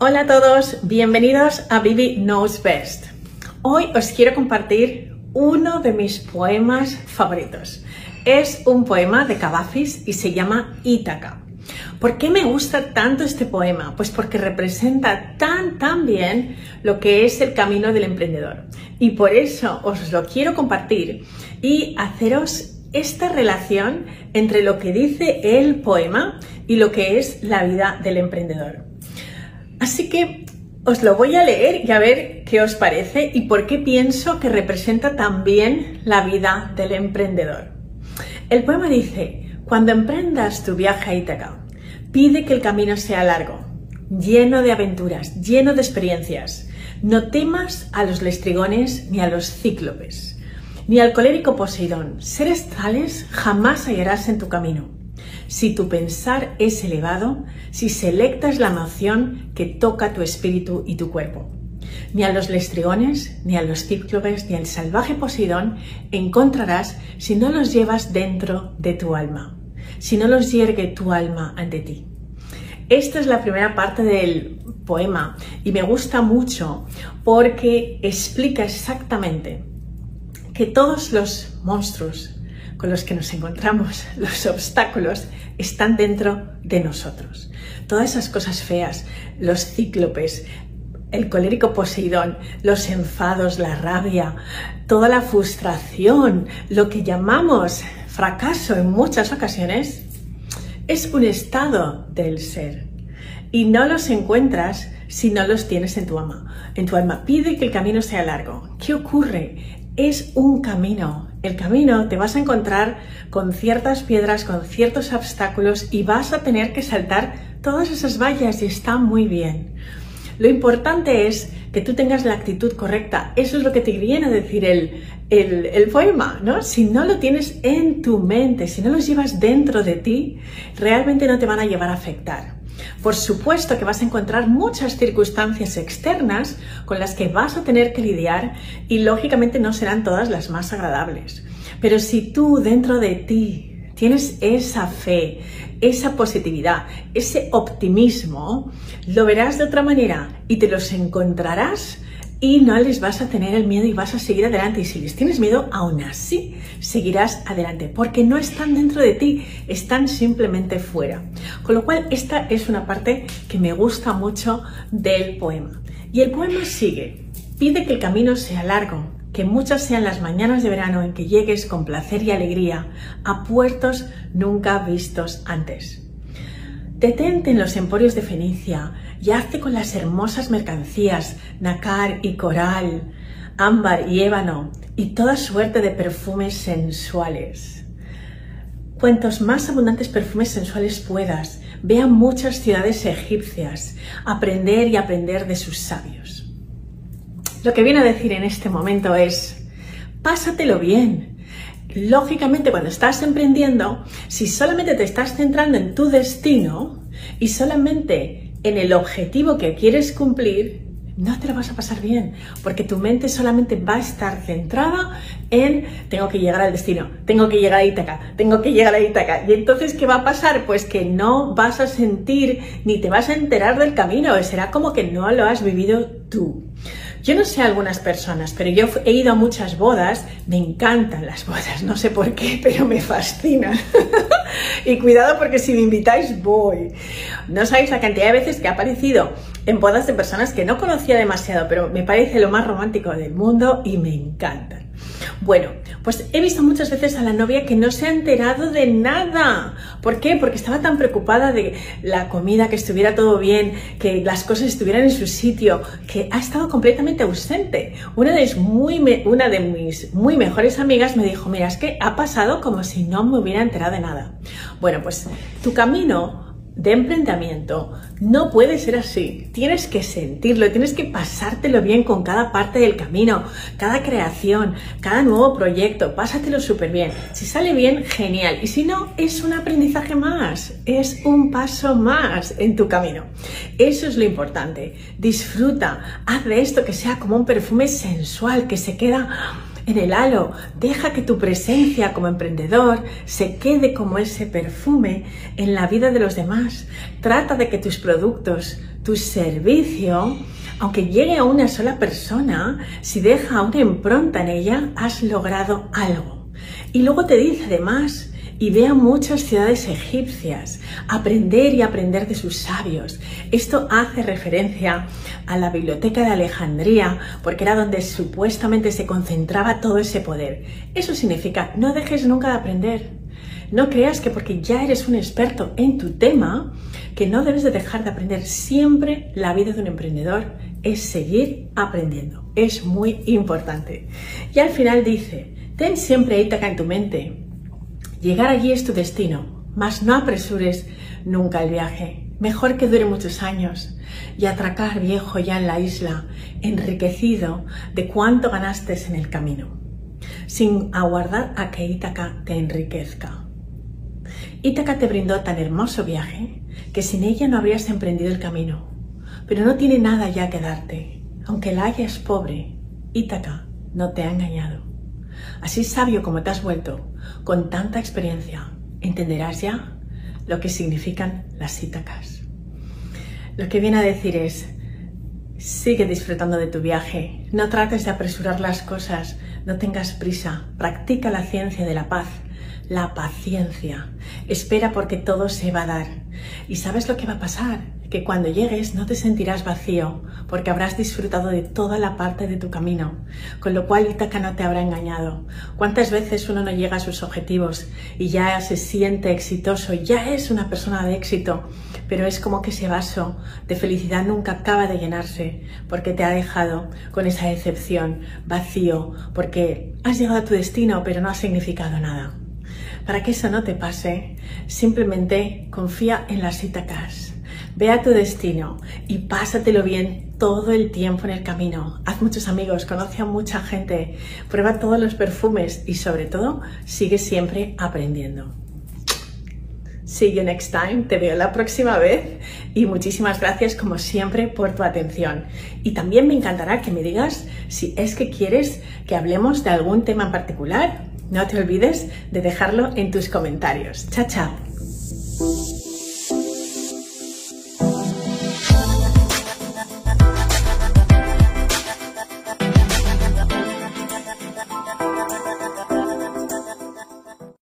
Hola a todos, bienvenidos a Bibi Knows Best. Hoy os quiero compartir uno de mis poemas favoritos. Es un poema de Cavafis y se llama Ítaca. ¿Por qué me gusta tanto este poema? Pues porque representa tan, tan bien lo que es el camino del emprendedor. Y por eso os lo quiero compartir y haceros esta relación entre lo que dice el poema y lo que es la vida del emprendedor. Así que os lo voy a leer y a ver qué os parece y por qué pienso que representa también la vida del emprendedor. El poema dice, cuando emprendas tu viaje a Ítaca, pide que el camino sea largo, lleno de aventuras, lleno de experiencias. No temas a los lestrigones ni a los cíclopes, ni al colérico Poseidón. Seres tales jamás hallarás en tu camino si tu pensar es elevado, si selectas la noción que toca tu espíritu y tu cuerpo. Ni a los lestriones, ni a los cíclopes, ni al salvaje Poseidón encontrarás si no los llevas dentro de tu alma, si no los yergue tu alma ante ti. Esta es la primera parte del poema y me gusta mucho porque explica exactamente que todos los monstruos, con los que nos encontramos, los obstáculos, están dentro de nosotros. Todas esas cosas feas, los cíclopes, el colérico Poseidón, los enfados, la rabia, toda la frustración, lo que llamamos fracaso en muchas ocasiones, es un estado del ser. Y no los encuentras si no los tienes en tu alma. En tu alma pide que el camino sea largo. ¿Qué ocurre? es un camino. El camino te vas a encontrar con ciertas piedras, con ciertos obstáculos y vas a tener que saltar todas esas vallas y está muy bien. Lo importante es que tú tengas la actitud correcta. Eso es lo que te viene a decir el, el, poema, ¿no? Si no lo tienes en tu mente, si no los llevas dentro de ti, realmente no te van a llevar a afectar. Por supuesto que vas a encontrar muchas circunstancias externas con las que vas a tener que lidiar y lógicamente no serán todas las más agradables. Pero si tú dentro de ti tienes esa fe, esa positividad, ese optimismo, lo verás de otra manera y te los encontrarás y no les vas a tener el miedo y vas a seguir adelante. Y si les tienes miedo, aún así seguirás adelante, porque no están dentro de ti, están simplemente fuera. Con lo cual, esta es una parte que me gusta mucho del poema. Y el poema sigue. Pide que el camino sea largo, que muchas sean las mañanas de verano en que llegues con placer y alegría a puertos nunca vistos antes. Detente en los emporios de Fenicia y hazte con las hermosas mercancías, nacar y coral, ámbar y ébano y toda suerte de perfumes sensuales. Cuantos más abundantes perfumes sensuales puedas, vea muchas ciudades egipcias, aprender y aprender de sus sabios. Lo que viene a decir en este momento es, pásatelo bien, Lógicamente, cuando estás emprendiendo, si solamente te estás centrando en tu destino y solamente en el objetivo que quieres cumplir, no te lo vas a pasar bien, porque tu mente solamente va a estar centrada en tengo que llegar al destino, tengo que llegar a Ítaca, tengo que llegar a Ítaca. Y entonces, ¿qué va a pasar? Pues que no vas a sentir ni te vas a enterar del camino, será como que no lo has vivido tú. Yo no sé algunas personas, pero yo he ido a muchas bodas, me encantan las bodas, no sé por qué, pero me fascinan. y cuidado porque si me invitáis voy. No sabéis la cantidad de veces que ha aparecido en bodas de personas que no conocía demasiado, pero me parece lo más romántico del mundo y me encantan. Bueno, pues he visto muchas veces a la novia que no se ha enterado de nada. ¿Por qué? Porque estaba tan preocupada de la comida, que estuviera todo bien, que las cosas estuvieran en su sitio, que ha estado completamente ausente. Una de, muy una de mis muy mejores amigas me dijo, mira, es que ha pasado como si no me hubiera enterado de nada. Bueno, pues tu camino de emprendimiento no puede ser así. Tienes que sentirlo, tienes que pasártelo bien con cada parte del camino, cada creación, cada nuevo proyecto. Pásatelo súper bien. Si sale bien, genial. Y si no, es un aprendizaje más, es un paso más en tu camino. Eso es lo importante. Disfruta, haz de esto que sea como un perfume sensual que se queda en el halo. Deja que tu presencia como emprendedor se quede como ese perfume en la vida de los demás. Trata de que tus productos, tu servicio, aunque llegue a una sola persona, si deja una impronta en ella, has logrado algo. Y luego te dice además, y ve a muchas ciudades egipcias, aprender y aprender de sus sabios. Esto hace referencia a la biblioteca de Alejandría, porque era donde supuestamente se concentraba todo ese poder. Eso significa, no dejes nunca de aprender. No creas que porque ya eres un experto en tu tema, que no debes de dejar de aprender. Siempre la vida de un emprendedor es seguir aprendiendo. Es muy importante. Y al final dice, ten siempre Ítaca en tu mente, Llegar allí es tu destino, mas no apresures nunca el viaje. Mejor que dure muchos años y atracar viejo ya en la isla, enriquecido de cuánto ganaste en el camino, sin aguardar a que Ítaca te enriquezca. Ítaca te brindó tan hermoso viaje que sin ella no habrías emprendido el camino, pero no tiene nada ya que darte. Aunque la hayas pobre, Ítaca no te ha engañado. Así sabio como te has vuelto, con tanta experiencia, entenderás ya lo que significan las Ítacas. Lo que viene a decir es, sigue disfrutando de tu viaje, no trates de apresurar las cosas, no tengas prisa, practica la ciencia de la paz, la paciencia. Espera porque todo se va a dar. ¿Y sabes lo que va a pasar? que cuando llegues no te sentirás vacío, porque habrás disfrutado de toda la parte de tu camino, con lo cual Ítaca no te habrá engañado. ¿Cuántas veces uno no llega a sus objetivos y ya se siente exitoso, ya es una persona de éxito, pero es como que ese vaso de felicidad nunca acaba de llenarse, porque te ha dejado con esa decepción, vacío, porque has llegado a tu destino, pero no ha significado nada. Para que eso no te pase, simplemente confía en las Ítacas Ve a tu destino y pásatelo bien todo el tiempo en el camino. Haz muchos amigos, conoce a mucha gente, prueba todos los perfumes y sobre todo sigue siempre aprendiendo. See you next time, te veo la próxima vez y muchísimas gracias como siempre por tu atención. Y también me encantará que me digas si es que quieres que hablemos de algún tema en particular. No te olvides de dejarlo en tus comentarios. Chao, chao.